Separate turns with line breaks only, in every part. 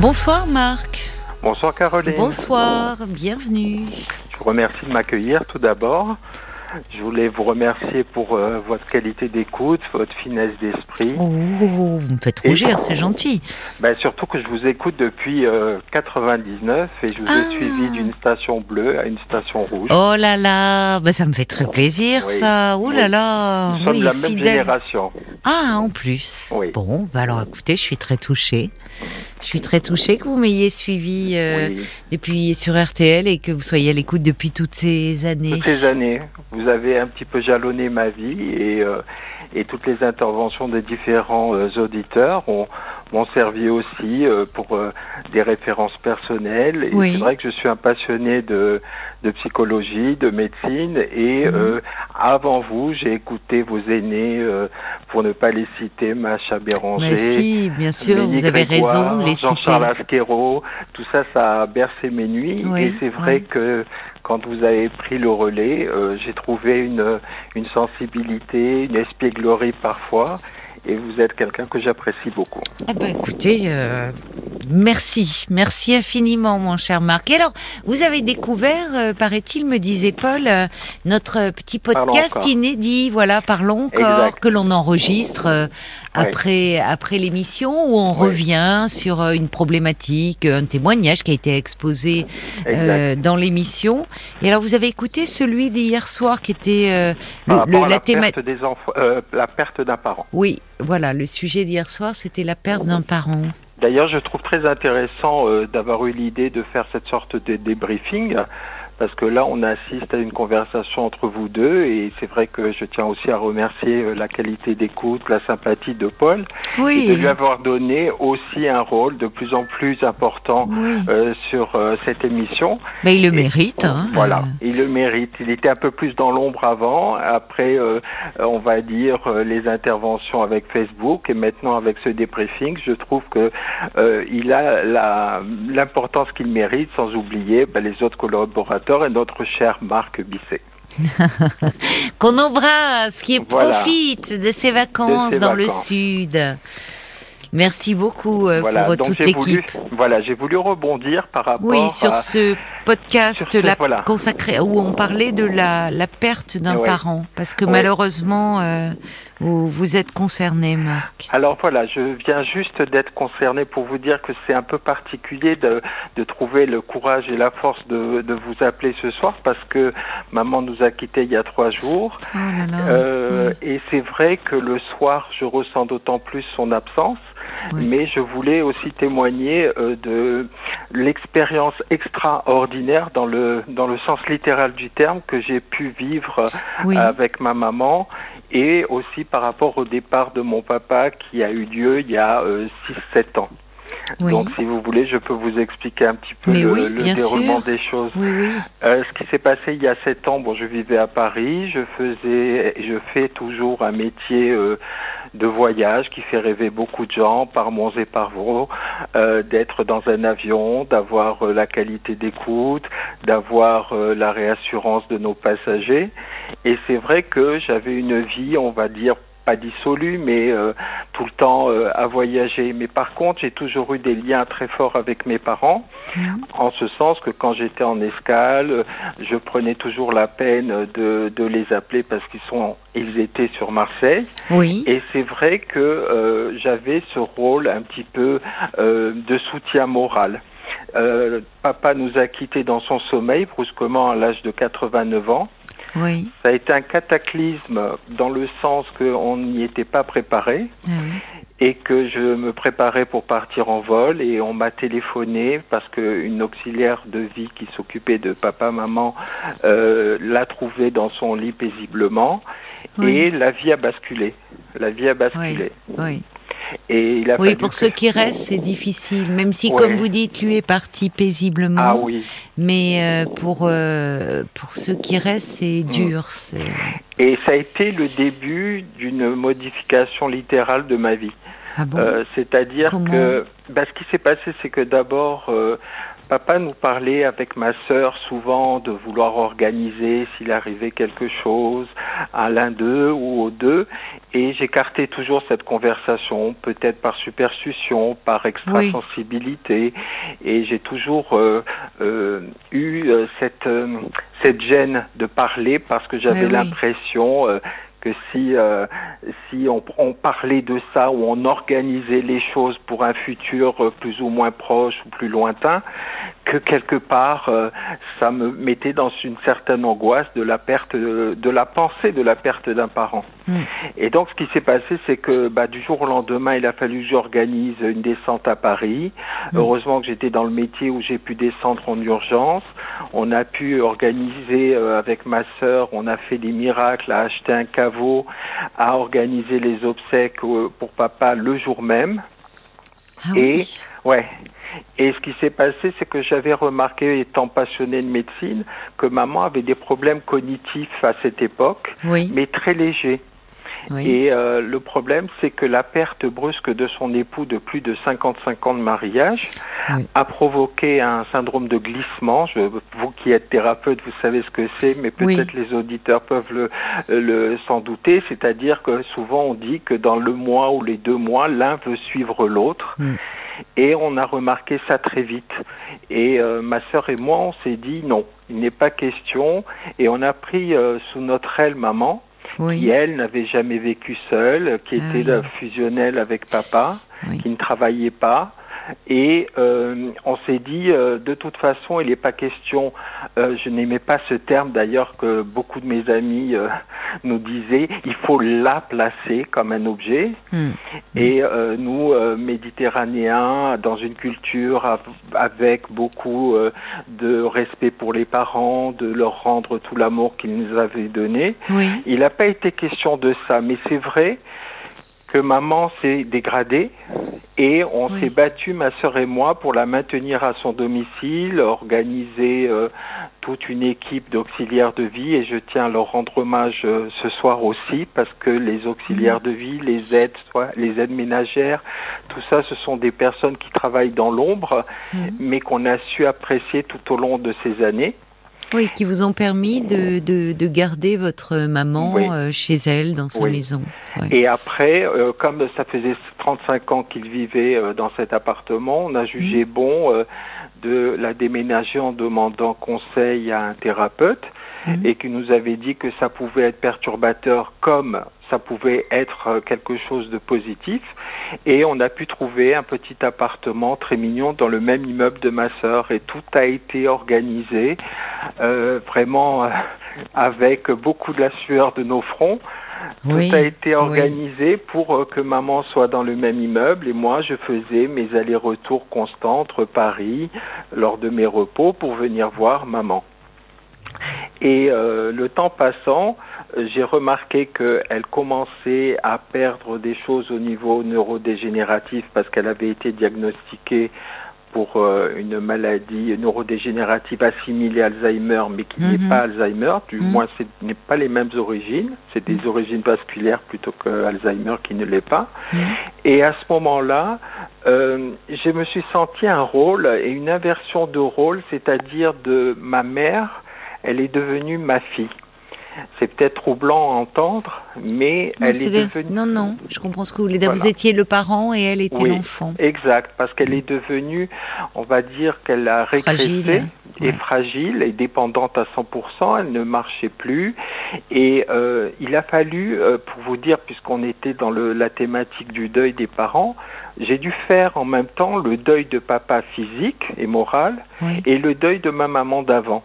Bonsoir Marc.
Bonsoir Caroline.
Bonsoir, bienvenue.
Je vous remercie de m'accueillir tout d'abord. Je voulais vous remercier pour euh, votre qualité d'écoute, votre finesse d'esprit.
Oh, vous me faites rougir, c'est gentil.
Ben, surtout que je vous écoute depuis euh, 99 et je vous
Ah.
ai suivi d'une station bleue à une station rouge.
Oh là là, bah, ça me fait très plaisir
Oui.
ça. Oh là
Oui.
là,
Nous sommes
oui,
de la même
fidèle.
génération.
Ah, en plus. Bon, bah alors écoutez, je suis très touchée. Je suis très touchée que vous m'ayez suivi euh, depuis sur RTL et que vous soyez à l'écoute depuis toutes ces années.
Toutes ces années, vous avez un petit peu jalonné ma vie et, euh, et toutes les interventions des différents euh, auditeurs ont m'ont servi aussi euh, pour des références personnelles. Et
Oui.
c'est vrai que je suis un passionné de, de psychologie, de médecine et
Mhm.
avant vous, j'ai écouté vos aînés, pour ne pas les citer, Macha Béranger.
Mais si, bien sûr, vous avez
Grégoire,
raison de les citer.
Jean-Charles Asquero, tout ça, ça a bercé mes nuits.
Oui,
et c'est vrai
oui.
que quand vous avez pris le relais, euh, j'ai trouvé une, une sensibilité, une espièglerie parfois. Et vous êtes quelqu'un que j'apprécie beaucoup.
Eh ben, écoutez, euh, merci, merci infiniment, mon cher Marc. Et alors, vous avez découvert, euh, paraît-il, me disait Paul, euh, notre petit podcast inédit, voilà, parlons encore,
Exact.
que l'on enregistre euh, après après l'émission, où on
Oui.
revient sur une problématique, un témoignage qui a été exposé euh, dans l'émission. Et alors, vous avez écouté celui d'hier soir, qui était euh, le,
rapport
le- la
la
thématique.
perte des enfants, euh, la perte d'un parent.
Oui, voilà, le sujet d'hier soir, c'était la perte d'un parent.
D'ailleurs, je trouve très intéressant euh, d'avoir eu l'idée de faire cette sorte de débriefing, parce que là, on assiste à une conversation entre vous deux, et c'est vrai que je tiens aussi à remercier euh, la qualité d'écoute, la sympathie de Paul, et de lui avoir donné aussi un rôle de plus en plus important
oui.
euh, sur euh, cette émission.
Mais il le
Et-
mérite. Hein.
Voilà, il le mérite. Il était un peu plus dans l'ombre avant. Après, euh, on va dire les interventions avec Facebook et maintenant avec ce débriefing, je trouve que il a l'importance qu'il mérite, sans oublier ben, les autres collaborateurs et notre cher Marc Bisset.
Qu'on embrasse, qui
Voilà.
profite de ses vacances
De ses
dans le sud. Merci beaucoup euh,
voilà,
pour toute l'équipe.
voilà, j'ai voulu rebondir par rapport
Oui, sur
à
ce podcast
ce-
la-
voilà.
consacré où on parlait de la, la perte d'un
Ouais.
parent. Parce que
Ouais.
malheureusement, euh, vous, vous êtes concerné, Marc.
Alors voilà, je viens juste d'être concerné pour vous dire que c'est un peu particulier de, de trouver le courage et la force de, de vous appeler ce soir parce que maman nous a quittés il y a trois jours.
Oh là là.
Euh,
oui.
Et c'est vrai que le soir, je ressens d'autant plus son absence.
Oui.
Mais je voulais aussi témoigner euh, de l'expérience extraordinaire dans le dans le sens littéral du terme que j'ai pu vivre euh,
Oui.
avec ma maman et aussi par rapport au départ de mon papa qui a eu lieu il y a 6-7 ans.
oui.
Donc si vous voulez, je peux vous expliquer un petit peu
Mais
le,
oui,
le
bien
déroulement
sûr.
des choses.
oui.
Euh, ce qui s'est passé il y a sept ans, bon, je vivais à Paris, je faisais, je fais toujours un métier euh, de voyage qui fait rêver beaucoup de gens par Mons et par Vaux, euh, d'être dans un avion, d'avoir euh, la qualité d'écoute, d'avoir euh, la réassurance de nos passagers. Et c'est vrai que j'avais une vie, on va dire, pas dissolue, mais euh, tout le temps euh, à voyager. Mais par contre, j'ai toujours eu des liens très forts avec mes parents,
Mhm.
en ce sens que quand j'étais en escale, je prenais toujours la peine de, de les appeler parce qu'ils sont, ils étaient sur Marseille.
Oui.
Et c'est vrai que euh, j'avais ce rôle un petit peu de soutien moral. Papa nous a quittés dans son sommeil, brusquement à l'âge de 89 ans.
Oui.
Ça a été un cataclysme dans le sens qu'on n'y était pas préparé
Ah oui.
et que je me préparais pour partir en vol et on m'a téléphoné parce qu'une auxiliaire de vie qui s'occupait de papa maman euh, l'a trouvé dans son lit paisiblement
Oui.
et la vie a basculé. La vie a basculé.
Oui.
Et il a
Oui, pour ceux qui restent, c'est difficile. Même si,
Ouais.
comme vous dites, lui est parti paisiblement.
Ah oui.
Mais euh, pour, euh, pour ceux qui restent, c'est
Mm.
dur. c'est-
Et ça a été le début d'une modification littérale de ma vie.
Ah bon?
Euh, C'est-à-dire
Comment?
que bah, ce qui s'est passé, c'est que d'abord, papa nous parlait avec ma sœur souvent de vouloir organiser s'il arrivait quelque chose à l'un d'eux ou aux deux, et j'écartais toujours cette conversation, peut-être par superstition, par extrasensibilité, et j'ai toujours euh, euh, eu euh, cette cette gêne de parler parce que j'avais l'impression que si si on, on, parlait de ça ou on organisait les choses pour un futur plus ou moins proche ou plus lointain, que quelque part euh, ça me mettait dans une certaine angoisse de la perte de, la pensée de la perte d'un parent. Hmm. Et donc ce qui s'est passé c'est que bah, du jour au lendemain il a fallu que j'organise une descente à Paris. Hmm. Heureusement que j'étais dans le métier où j'ai pu descendre en urgence. On a pu organiser euh, avec ma sœur, on a fait des miracles, à acheter un caveau, à organiser les obsèques euh, pour papa le jour même.
Ah et
ouais. Et ce qui s'est passé, c'est que j'avais remarqué, étant passionné de médecine, que maman avait des problèmes cognitifs à cette époque, mais très légers. Et euh, le problème, c'est que la perte brusque de son époux de plus de 55 ans de mariage a provoqué un syndrome de glissement. Je, vous qui êtes thérapeute, vous savez ce que c'est, mais peut-être les auditeurs peuvent le, le s'en douter. C'est-à-dire que souvent on dit que dans le mois ou les deux mois, l'un veut suivre l'autre. Mm. Et on a remarqué ça très vite. Et euh, ma sœur et moi, on s'est dit non, il n'est pas question. Et on a pris euh, sous notre aile maman, qui elle n'avait jamais vécu seule, qui ah était fusionnelle avec papa, qui ne travaillait pas et euh, on s'est dit, euh, de toute façon, il n'est pas question, euh, je n'aimais pas ce terme d'ailleurs que beaucoup de mes amis nous disaient, il faut la placer comme un objet. Hmm. Et nous, méditerranéens, dans une culture avec beaucoup de respect pour les parents, de leur rendre tout l'amour qu'ils nous avaient donné, il n'a pas été question de ça. Mais c'est vrai que maman s'est dégradée et on s'est battu, ma sœur et moi, pour la maintenir à son domicile, organiser euh, toute une équipe d'auxiliaires de vie et je tiens à leur rendre hommage euh, ce soir aussi parce que les auxiliaires de vie, les aides, soit les aides ménagères, tout ça, ce sont des personnes qui travaillent dans l'ombre, mais qu'on a su apprécier tout au long de ces années.
Oui, qui vous ont permis de, de, garder votre maman euh, chez elle, dans sa maison.
Et après, euh, comme ça faisait 35 ans qu'il vivait euh, dans cet appartement, on a jugé mmh. bon de la déménager en demandant conseil à un thérapeute mmh. et qui nous avait dit que ça pouvait être perturbateur comme ça pouvait être quelque chose de positif. Et on a pu trouver un petit appartement très mignon dans le même immeuble de ma sœur. Et tout a été organisé euh, vraiment euh, avec beaucoup de la sueur de nos fronts. Tout a été organisé pour euh, que maman soit dans le même immeuble et moi je faisais mes allers-retours constants entre Paris lors de mes repos pour venir voir maman. Et le temps passant, j'ai remarqué qu'elle commençait à perdre des choses au niveau neurodégénératif parce qu'elle avait été diagnostiquée pour euh, une maladie neurodégénérative assimilée à Alzheimer, mais qui n'est mhm. pas Alzheimer, du mhm. moins ce n'est pas les mêmes origines, c'est des mhm. origines vasculaires plutôt que Alzheimer qui ne l'est pas. Et à ce moment-là, euh, je me suis senti un rôle et une inversion de rôle, c'est-à-dire de ma mère, elle est devenue ma fille. C'est peut-être troublant à entendre, mais elle est, devenue...
Non, non, je comprends ce que vous voulez dire. Vous étiez le parent et elle était l'enfant.
Exact, parce qu'elle est devenue, on va dire qu'elle a régressé et fragile et dépendante à 100%, elle ne marchait plus. Et euh, il a fallu, euh, pour vous dire, puisqu'on était dans le, la thématique du deuil des parents, j'ai dû faire en même temps le deuil de papa physique et moral et le deuil de ma maman d'avant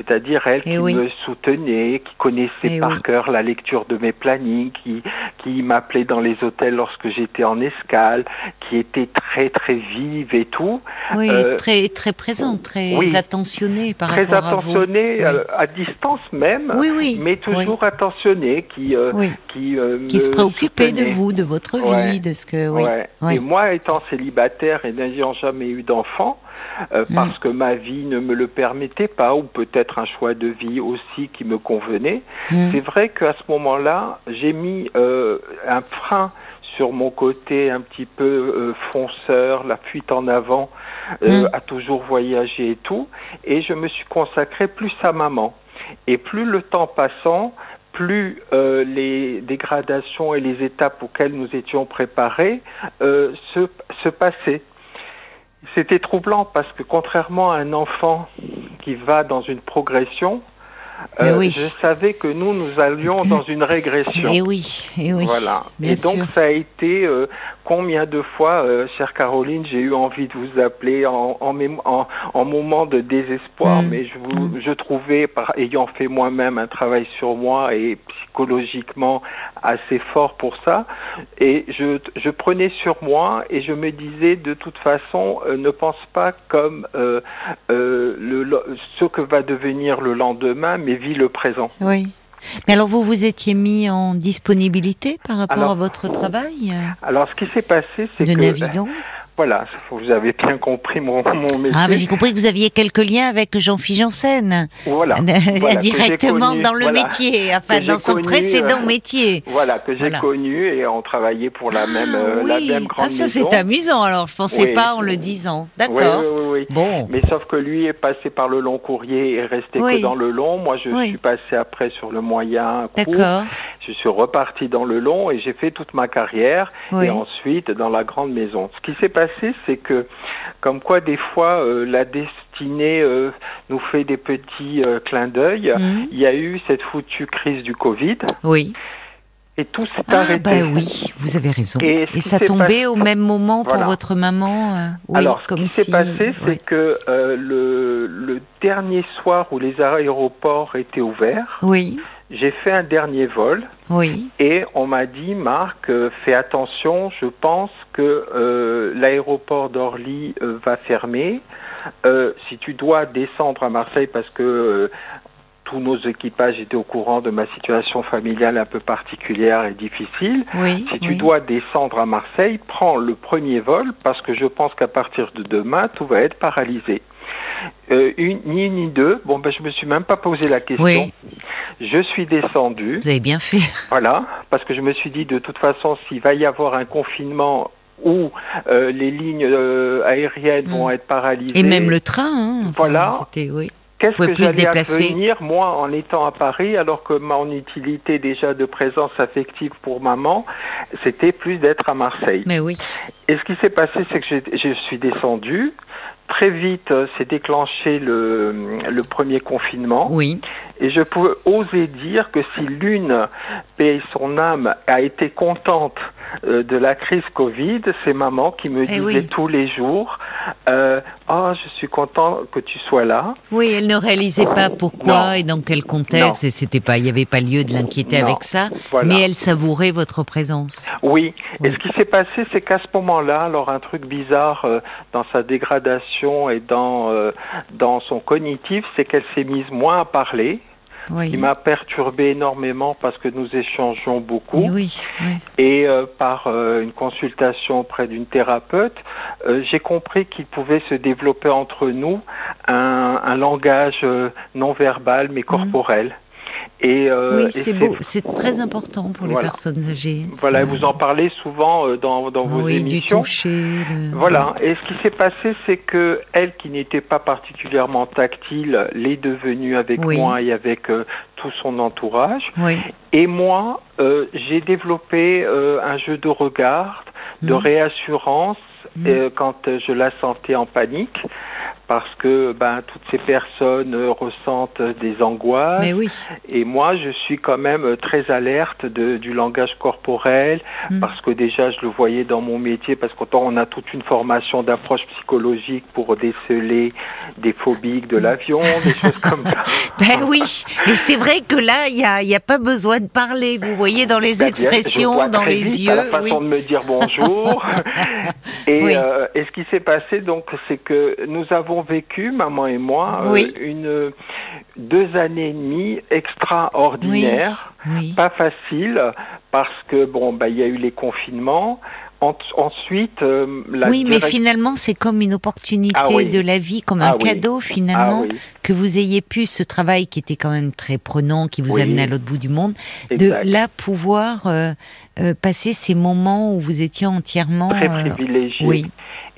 c'est-à-dire elle eh qui me soutenait, qui connaissait eh par cœur la lecture de mes plannings, qui, qui m'appelait dans les hôtels lorsque j'étais en escale, qui était très très vive et tout.
Oui, euh, très très présente, très attentionnée par
très
rapport
attentionnée,
à
vous. Euh, à distance même, mais toujours attentionnée, qui
euh, qui, qui se préoccupait de vous, de votre vie, de ce que.
Et moi, étant célibataire et n'ayant jamais eu d'enfant, euh, mm. parce que ma vie ne me le permettait pas, ou peut-être un choix de vie aussi qui me convenait. Mm. C'est vrai qu'à ce moment-là, j'ai mis euh, un frein sur mon côté un petit peu euh, fonceur, la fuite en avant, euh,
Mm.
a toujours voyagé et tout, et je me suis consacré plus à maman. Et plus le temps passant, plus euh, les dégradations et les étapes auxquelles nous étions préparés se, se passaient. C'était troublant parce que contrairement à un enfant qui va dans une progression,
Mais
euh,
oui.
je savais que nous, nous allions dans une régression.
Et oui, et oui.
Voilà.
bien
et donc
sûr.
ça a été euh, combien de fois, euh, chère Caroline, j'ai eu envie de vous appeler en, en, mémo- en, en moment de désespoir,
Mm.
mais je, vous,
Mm.
je trouvais, par ayant fait moi-même un travail sur moi et psychologiquement assez fort pour ça, et je, je prenais sur moi et je me disais de toute façon, euh, ne pense pas comme euh, euh, le, ce que va devenir le lendemain, mais vis le présent.
Oui. Mais alors vous vous étiez mis en disponibilité par rapport
Alors,
à votre travail?
Alors ce qui s'est passé, c'est
de
que
navigant?
Voilà, vous avez bien compris mon, mon métier.
Ah, mais j'ai compris que vous aviez quelques liens avec Jean-Philippe Janssen.
Voilà.
Directement
connu,
dans le
voilà,
métier, enfin dans son
connu,
précédent
euh,
métier.
Voilà, que j'ai
Voilà.
connu et on travaillait pour la même, euh,
ah,
la
oui.
même grande
ah, ça c'est amusant alors, je pensais
Oui.
pas en le disant. D'accord.
oui, oui, oui.
Bon.
Mais sauf que lui est passé par le long courrier et resté que dans le long. Moi, je suis passé après sur le moyen court.
D'accord.
Je suis reparti dans le long et j'ai fait toute ma carrière et ensuite dans la grande maison. Ce qui s'est passé, c'est que, comme quoi des fois euh, la destinée euh, nous fait des petits euh, clins d'œil.
Mhm.
Il y a eu cette foutue crise du Covid
Oui.
et tout s'est
Ah,
arrêté.
bah oui, vous avez raison.
Et
ça tombait
passé-
au même moment pour
Voilà.
votre maman euh, oui,
Alors, ce qui s'est
si-
passé, c'est que euh, le, le dernier soir où les aéroports étaient ouverts,
Oui,
j'ai fait un dernier vol
oui.
et on m'a dit, Marc, euh, fais attention, je pense que euh, l'aéroport d'Orly euh, va fermer. Si tu dois descendre à Marseille parce que tous nos équipages étaient au courant de ma situation familiale un peu particulière et difficile,
Oui,
si tu
oui.
dois descendre à Marseille, prends le premier vol parce que je pense qu'à partir de demain, tout va être paralysé. Euh, une, ni une ni deux. Bon, ben, je me suis même pas posé la question.
Oui.
Je suis descendu,
Vous avez bien fait.
voilà, parce que je me suis dit de toute façon, s'il va y avoir un confinement où euh, les lignes euh, aériennes vont être paralysées,
Et même le train. Hein, enfin,
Voilà.
Oui.
qu'est-ce que
se
j'allais advenir moi en étant à Paris, alors que mon utilité déjà de présence affective pour maman, c'était plus d'être à Marseille.
Mais oui.
Et ce qui s'est passé, c'est que j'ai- je suis descendu. Très vite, euh, s'est déclenché le, le premier confinement.
Oui.
Et je peux oser dire que si l'une, paye son âme, a été contente euh, de la crise Covid, c'est maman qui me
Eh
disait
oui.
tous les jours euh, Oh, je suis content que tu sois là.
Oui, elle ne réalisait pas pourquoi
Non.
et dans quel contexte.
Non.
Et c'était pas, il n'y avait pas lieu de l'inquiéter avec ça.
Voilà.
Mais elle savourait votre présence.
Oui.
Oui.
Et ce qui s'est passé, c'est qu'à ce moment-là, alors un truc bizarre euh, dans sa dégradation et dans, euh, dans son cognitif, c'est qu'elle s'est mise moins à parler.
Oui.
qui m'a perturbé énormément parce que nous échangeons beaucoup.
Et oui. oui.
Et euh, par euh, une consultation auprès d'une thérapeute, euh, j'ai compris qu'il pouvait se développer entre nous un, un langage non verbal mais corporel. Et, euh,
oui, c'est beau. C'est très important pour les personnes âgées.
Voilà, vous en parlez souvent euh, dans, dans vos
oui, du
émissions.
toucher. de-
Voilà. Et ce qui s'est passé, c'est que elle, qui n'était pas particulièrement tactile, l'est devenue avec
Oui.
moi et avec euh, tout son entourage.
Oui.
Et moi, euh, j'ai développé un jeu de regard, de
Mhm.
réassurance euh, quand je la sentais en panique, parce que ben, toutes ces personnes euh, ressentent des angoisses.
Mais oui.
Et moi, je suis quand même euh, très alerte de, du langage corporel,
Mhm.
parce que déjà, je le voyais dans mon métier, parce qu'on a toute une formation d'approche psychologique pour déceler des phobiques de l'avion, des choses comme ça.
Ben oui, et c'est vrai que là, il n'y a, y a pas besoin de parler. Vous voyez dans les
Ben,
expressions, dans les
vite
yeux.
à la façon
oui.
de me dire bonjour. et,
Oui.
euh, et ce qui s'est passé, donc, c'est que nous avons vécu, maman et moi, euh, une deux années et demie extraordinaires,
Oui.
pas facile, parce que bon, bah, il y a eu les confinements. En- ensuite, euh, la
oui, mais finalement, c'est comme une opportunité
Ah oui.
de la vie, comme
Ah
un
oui.
cadeau
ah,
finalement,
oui,
que vous ayez pu ce travail qui était quand même très prenant, qui vous amenait à l'autre bout du monde,
exact.
de là pouvoir euh, euh, passer ces moments où vous étiez entièrement.
très privilégié.
oui.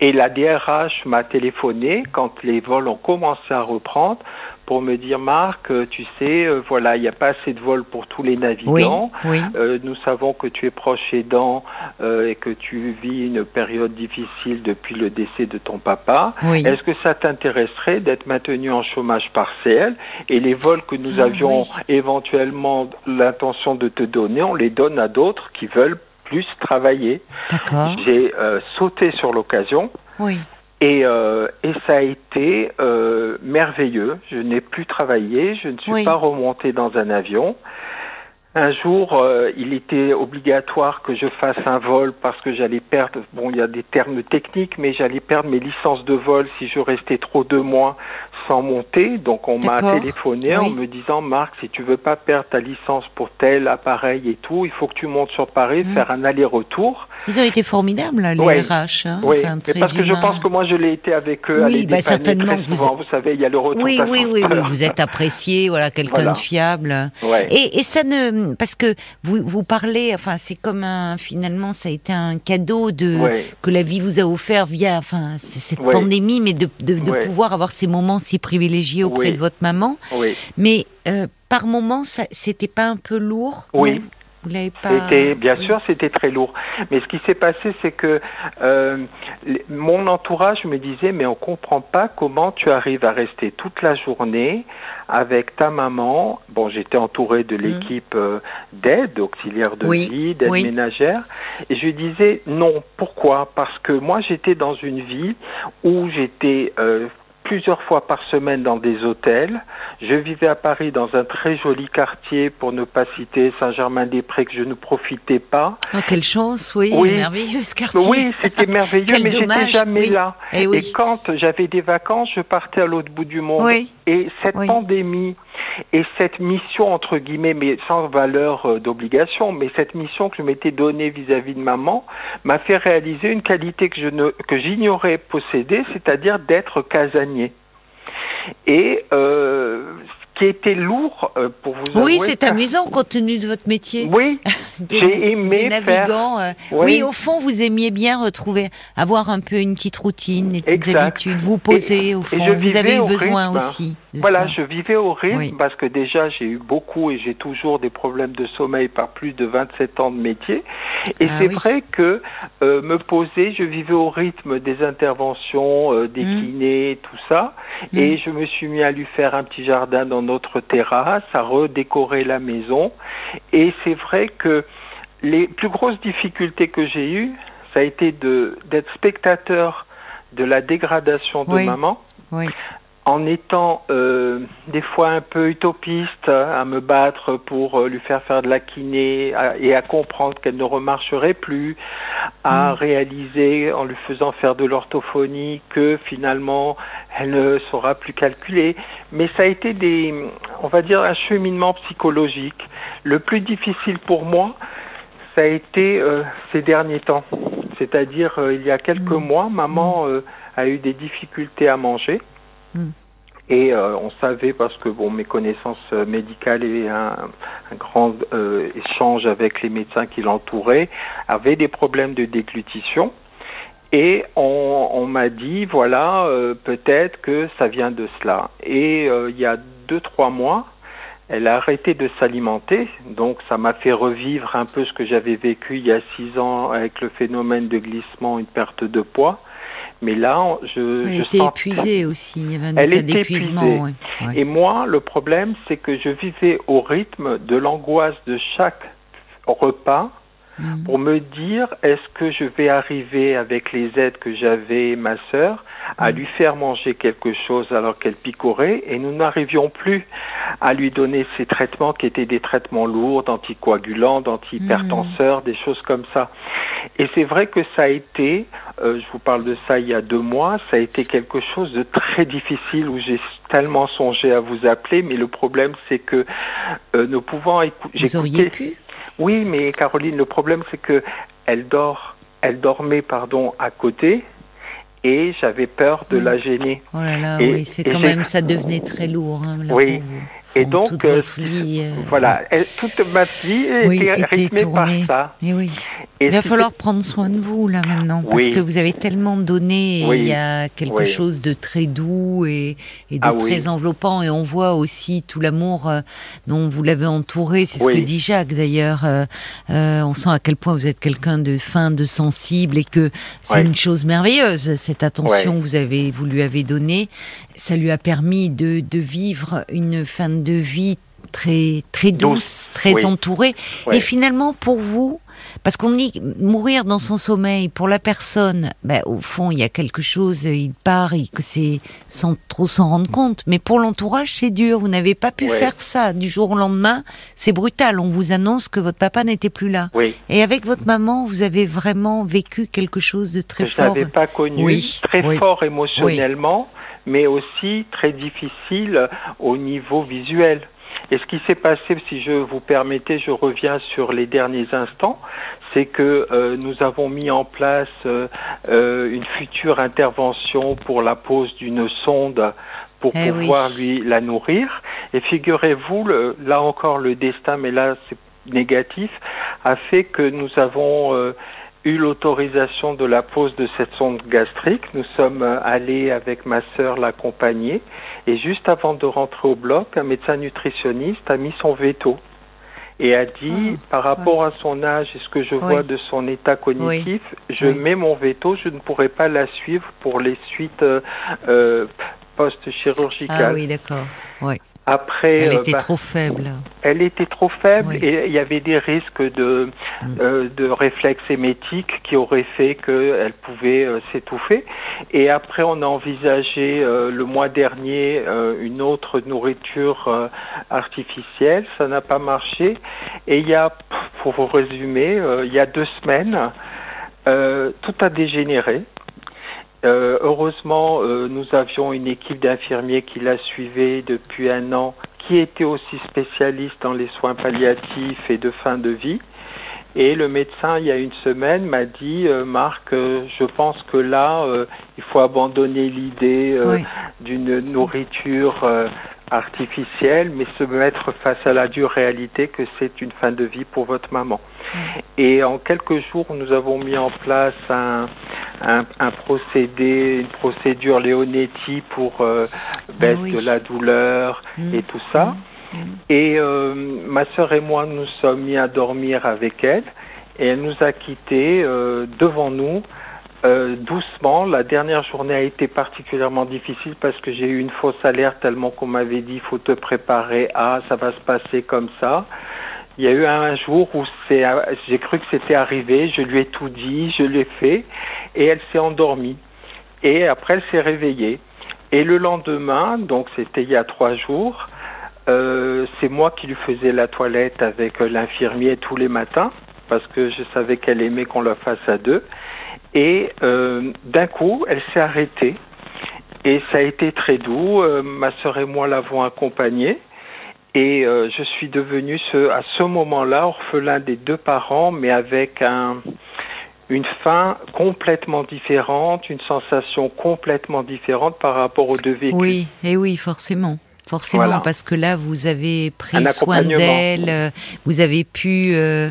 Et la DRH m'a téléphoné quand les vols ont commencé à reprendre pour me dire Marc, euh, tu sais, euh, voilà, il n'y a pas assez de vols pour tous les navigants.
Oui, oui.
Euh, nous savons que tu es proche aidant euh, et que tu vis une période difficile depuis le décès de ton papa.
Oui.
Est-ce que ça t'intéresserait d'être maintenu en chômage partiel? Et les vols que nous
Ah,
avions éventuellement l'intention de te donner, on les donne à d'autres qui veulent plus travailler.
D'accord.
J'ai euh, sauté sur l'occasion.
Oui.
Et, euh, et ça a été euh, merveilleux. Je n'ai plus travaillé, je ne suis
Oui.
pas remonté dans un avion. Un jour, euh, il était obligatoire que je fasse un vol parce que j'allais perdre, bon, il y a des termes techniques, mais j'allais perdre mes licences de vol si je restais trop de mois sans monter. Donc on m'a téléphoné en me disant, Marc, si tu veux pas perdre ta licence pour tel appareil et tout, il faut que tu montes sur Paris,
Mm.
faire un aller-retour.
Ils ont été formidables, les
Ouais.
RH. hein,
Oui,
enfin,
mais
très
parce que je pense que moi je l'ai été avec eux. à
Oui,
les
bah, certainement
très
vous
savez, il y a le retour
Oui, oui, oui, oui, vous êtes apprécié, voilà, quelqu'un
Voilà.
de fiable.
Ouais.
Et, et ça ne, parce que vous vous parlez, enfin, c'est comme un, finalement, ça a été un cadeau de
Ouais.
que la vie vous a offert via, enfin, cette pandémie, mais de, de, de pouvoir avoir ces moments si privilégiés auprès
Oui.
de votre maman.
Oui,
Mais euh, par moments, c'était pas un peu lourd
Oui.
Vous l'avez pas.
c'était bien
oui.
sûr c'était très lourd. Mais ce qui s'est passé, c'est que euh, mon entourage me disait mais on comprend pas comment tu arrives à rester toute la journée avec ta maman. Bon, j'étais entouré de l'équipe euh, d'aide, auxiliaire de
Mm. Oui,
vie, d'aide
oui.
ménagère, et je disais non. Pourquoi? Parce que moi j'étais dans une vie où j'étais euh, plusieurs fois par semaine dans des hôtels. Je vivais à Paris dans un très joli quartier, pour ne pas citer Saint-Germain-des-Prés, que je ne profitais pas.
Oh, quelle chance, oui,
Oui.
merveilleux ce quartier.
Oui, c'était merveilleux, mais j'étais jamais
oui.
là.
Eh oui.
Et quand j'avais des vacances, je partais à l'autre bout du monde. Et cette pandémie et cette mission, entre guillemets, mais sans valeur euh, d'obligation, mais cette mission que je m'étais donnée vis-à-vis de maman, m'a fait réaliser une qualité que je ne, que j'ignorais posséder, c'est-à-dire d'être casanier. Et, euh, ce qui était lourd, euh, pour vous
Oui,
avouer,
c'est
car-
amusant compte tenu de votre métier.
Oui,
Des-
j'ai aimé
des
faire-
euh,
Oui.
oui. au fond, vous aimiez bien retrouver, avoir un peu une petite routine, des petites
Exact.
habitudes, vous poser au fond. Vous avez eu besoin
rythme.
aussi.
Voilà,
ça.
je vivais au rythme
Oui.
parce que déjà j'ai eu beaucoup et j'ai toujours des problèmes de sommeil par plus de 27 ans de métier. Et
Ah
c'est
oui.
vrai que euh, me poser, je vivais au rythme des interventions, euh, des
Mm.
kinés, tout ça.
Mm.
Et je me suis mis à lui faire un petit jardin dans notre terrasse, à redécorer la maison. Et c'est vrai que les plus grosses difficultés que j'ai eues, ça a été de d'être spectateur de la dégradation de
Oui.
maman
Oui.
En étant euh, des fois un peu utopiste, hein, à me battre pour euh, lui faire faire de la kiné à- et à comprendre qu'elle ne remarcherait plus, à
Mm.
réaliser en lui faisant faire de l'orthophonie que finalement elle ne saura plus calculer. Mais ça a été des, on va dire, un cheminement psychologique. Le plus difficile pour moi, ça a été euh, ces derniers temps. C'est-à-dire, euh, il y a quelques
Mm.
mois, maman euh, a eu des difficultés à manger.
Mm.
Et euh, on savait, parce que bon, mes connaissances euh, médicales et un, grand euh, échange avec les médecins qui l'entouraient, avaient des problèmes de déglutition. Et on, m'a dit, voilà, peut-être que ça vient de cela. Et il y a deux, trois mois, elle a arrêté de s'alimenter, donc ça m'a fait revivre un peu ce que j'avais vécu il y a six ans avec le phénomène de glissement, une perte de poids. Mais là, je,
Elle
je
était
sens-
épuisée aussi. Il y avait un
Elle était épuisée.
ouais. Ouais.
Et moi, le problème, c'est que je vivais au rythme de l'angoisse de chaque repas
Mm.
pour me dire est-ce que je vais arriver avec les aides que j'avais ma sœur à
Mm.
lui faire manger quelque chose alors qu'elle picorait et nous n'arrivions plus à lui donner ces traitements qui étaient des traitements lourds d'anticoagulants, d'antihypertenseurs, des choses comme ça. Et c'est vrai que ça a été, euh, je vous parle de ça il y a deux mois, ça a été quelque chose de très difficile où j'ai tellement songé à vous appeler, mais le problème c'est que euh, ne pouvant écouter,
Vous auriez pu
oui, mais Caroline, le problème c'est que elle dort, elle dormait pardon à côté et j'avais peur de
Oui.
la gêner.
Oh là là,
Et-
oui, c'est quand même, ça devenait très lourd. hein, là,
Oui.
pour vous.
Et donc, toute votre vie, voilà, toute ma vie était, rythmée par ça.
Et oui. il va falloir prendre soin de vous là maintenant, parce que vous avez tellement donné. Il y a quelque chose de très doux et, de ah très enveloppant, et on voit aussi tout l'amour dont vous l'avez entouré. C'est ce que dit Jacques d'ailleurs. on sent à quel point vous êtes quelqu'un de fin, de sensible, et que c'est une chose merveilleuse cette attention que vous avez, vous lui avez donnée. Ça lui a permis de, de vivre une fin de vie très très douce, très entourée. Et finalement, pour vous, parce qu'on dit mourir dans son sommeil pour la personne, ben, au fond, il y a quelque chose, il part, et que c'est sans trop s'en rendre compte. Mais pour l'entourage, c'est dur. Vous n'avez pas pu faire ça du jour au lendemain. C'est brutal. On vous annonce que votre papa n'était plus là. Et avec votre maman, vous avez vraiment vécu quelque chose de très fort.
Je n'avais pas connu, très fort émotionnellement, mais aussi très difficile au niveau visuel. Et ce qui s'est passé, si je vous permettez, je reviens sur les derniers instants, c'est que euh, nous avons mis en place euh, euh, une future intervention pour la pose d'une sonde pour eh pouvoir lui la nourrir. Et figurez-vous, là encore le destin, mais là c'est négatif, a fait que nous avons eu l'autorisation de la pose de cette sonde gastrique. Nous sommes euh, allés avec ma sœur l'accompagner et juste avant de rentrer au bloc, un médecin nutritionniste a mis son veto et a dit, ah, par rapport à son âge et ce que je vois de son état cognitif, je mets mon veto, je ne pourrai pas la suivre pour les suites euh, euh post-chirurgicales.
Ah oui, d'accord. Oui.
Après,
elle euh, était bah, trop faible.
Elle était trop faible et il y avait des risques de, mm. euh, de réflexes émétiques qui auraient fait qu'elle pouvait euh, s'étouffer. Et après, on a envisagé le mois dernier une autre nourriture artificielle. Ça n'a pas marché. Et il y a, pour vous résumer, il y a deux semaines, tout a dégénéré. Euh, heureusement, euh, nous avions une équipe d'infirmiers qui la suivait depuis un an, qui était aussi spécialiste dans les soins palliatifs et de fin de vie. Et le médecin, il y a une semaine, m'a dit, euh, Marc, je pense que là, il faut abandonner l'idée d'une nourriture artificielle, mais se mettre face à la dure réalité que c'est une fin de vie pour votre maman. Et en quelques jours, nous avons mis en place un, un, procédé, une procédure Leonetti pour euh, baisse ah de la douleur et mmh. tout ça. Mmh. Et euh, ma sœur et moi, nous sommes mis à dormir avec elle et elle nous a quittés euh, devant nous. doucement, la dernière journée a été particulièrement difficile parce que j'ai eu une fausse alerte tellement qu'on m'avait dit il faut te préparer à ça va se passer comme ça. Il y a eu un jour où j'ai cru que c'était arrivé, je lui ai tout dit, je l'ai fait, et elle s'est endormie. Et après, elle s'est réveillée. Et le lendemain, donc c'était il y a trois jours, euh, c'est moi qui lui faisais la toilette avec l'infirmier tous les matins, parce que je savais qu'elle aimait qu'on la fasse à deux. Et euh, d'un coup, elle s'est arrêtée. Et ça a été très doux. Euh, ma sœur et moi l'avons accompagnée. Et euh, je suis devenu ce, à ce moment-là orphelin des deux parents, mais avec un, une fin complètement différente, une sensation complètement différente par rapport aux deux vécus.
Oui, et oui, forcément. Forcément, parce que là, vous avez pris soin d'elle, euh, vous avez pu... Euh,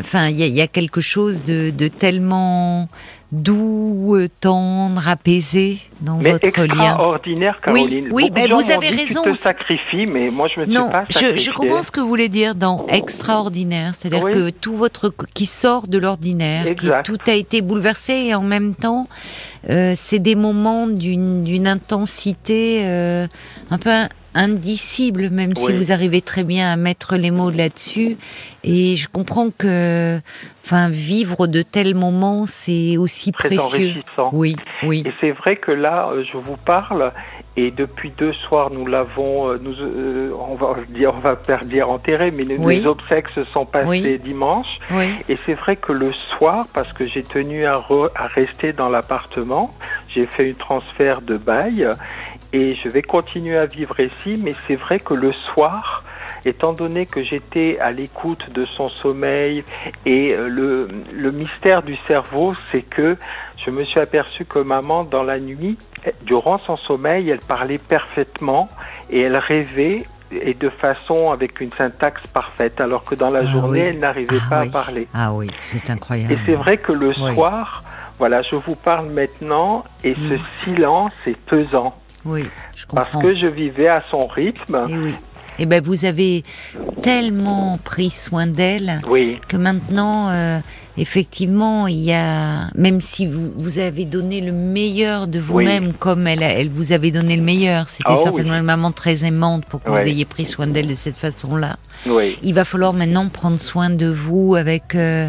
enfin, il y, y, a quelque chose de, de tellement doux, tendre, apaisé dans
mais
votre
lien. extraordinaire, Caroline.
Oui, oui ben vous avez raison. Tu
te sacrifies, mais moi je me suis
non,
pas
sacrifié. Je, je comprends ce que vous voulez dire dans extraordinaire, c'est-à-dire que tout votre qui sort de l'ordinaire, qui tout a été bouleversé et en même temps, euh, c'est des moments d'une intensité euh, un peu indicible, même si vous arrivez très bien à mettre les mots là-dessus. Et je comprends que, enfin, vivre de tels moments, c'est aussi
très
précieux.
Enrichissant.
Oui, oui.
Et c'est vrai que là, euh, je vous parle. Et depuis deux soirs, nous l'avons, euh, nous, euh, on va dire, on va pas dire enterré, mais les obsèques se sont passées dimanche. Et c'est vrai que le soir, parce que j'ai tenu à, à rester dans l'appartement, j'ai fait un transfert de bail et je vais continuer à vivre ici, mais c'est vrai que le soir, étant donné que j'étais à l'écoute de son sommeil et euh, le, le mystère du cerveau, c'est que je me suis aperçu que maman, dans la nuit, durant son sommeil, elle parlait parfaitement et elle rêvait et de façon avec une syntaxe parfaite, alors que dans la ah journée, elle n'arrivait
ah
pas à parler.
Ah oui, c'est incroyable.
Et c'est vrai que le soir, voilà, je vous parle maintenant, et ce mm. silence est pesant.
Oui, je comprends.
Parce que je vivais à son rythme.
Et oui. Eh ben, vous avez tellement pris soin d'elle
oui.
que maintenant, euh, effectivement, il y a, même si vous, vous avez donné le meilleur de vous-même, comme elle, elle vous avait donné le meilleur, c'était oh certainement une maman très aimante pour que vous ayez pris soin d'elle de cette façon-là. Il va falloir maintenant prendre soin de vous avec euh,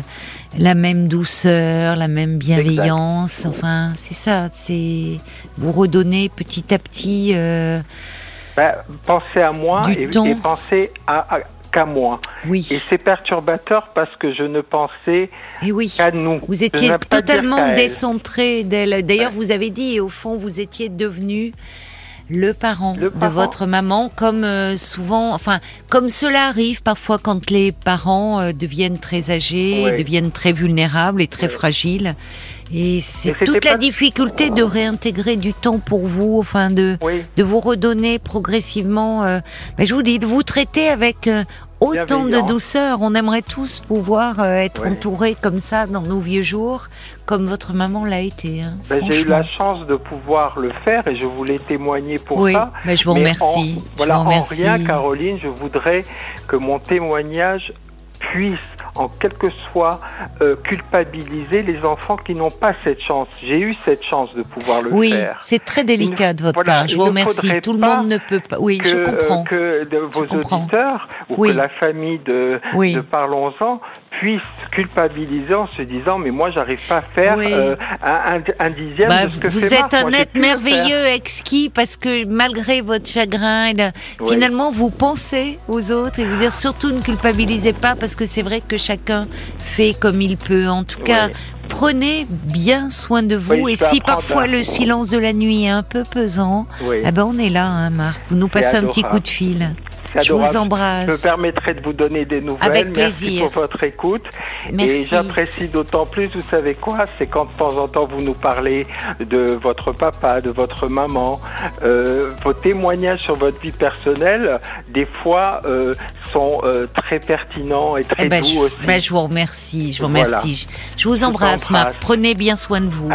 la même douceur, la même bienveillance. Enfin, c'est ça, c'est vous redonner petit à petit. Euh,
ben, pensez à moi et, pensez à, qu'à moi.
Oui.
Et c'est perturbateur parce que je ne pensais
et eh oui.
qu'à nous.
Vous étiez totalement décentré d'elle. D'ailleurs, vous avez dit, et au fond, vous étiez devenu le parent, de votre maman, comme euh, souvent, enfin, comme cela arrive parfois quand les parents euh, deviennent très âgés, deviennent très vulnérables et très fragiles. Et c'est toute la difficulté de réintégrer du temps pour vous, enfin de de vous redonner progressivement. Euh, ben, je vous dis, de vous traiter avec autant de douceur. On aimerait tous pouvoir euh, être entourés comme ça dans nos vieux jours, comme votre maman l'a été. Hein,
ben, J'ai eu la chance de pouvoir le faire et je voulais témoigner pour
oui,
ça.
Ben, je vous remercie.
voilà,
en
rien, Caroline, je voudrais que mon témoignage puisse en quelque soit euh, culpabiliser les enfants qui n'ont pas cette chance. J'ai eu cette chance de pouvoir le
faire. Oui, c'est très délicat de votre part. Je vous remercie. Tout le monde ne peut pas. Oui, je comprends.
Que de vos auditeurs ou que la famille de, de Parlons-en puisse culpabiliser en se disant mais moi j'arrive pas à faire euh, un, dixième
bah,
de ce que
Vous êtes un être merveilleux, exquis, parce que malgré votre chagrin, finalement vous pensez aux autres et vous dire surtout ne culpabilisez pas parce que c'est vrai que chacun fait comme il peut. En tout cas, prenez bien soin de vous. et si parfois le silence de la nuit est un peu pesant, eh ben on est là, hein, Marc. Vous nous passez un petit coup de fil. Je vous embrasse.
Je me permettrai de vous donner des nouvelles.
Avec
Merci pour votre écoute. Et j'apprécie d'autant plus, vous savez quoi, c'est quand de temps en temps vous nous parlez de votre papa, de votre maman, euh, vos témoignages sur votre vie personnelle, des fois euh, sont euh, très pertinents et très eh ben, doux
je,
aussi.
Ben je vous remercie, je vous remercie. Je vous embrasse, Marc. Prenez bien soin de vous.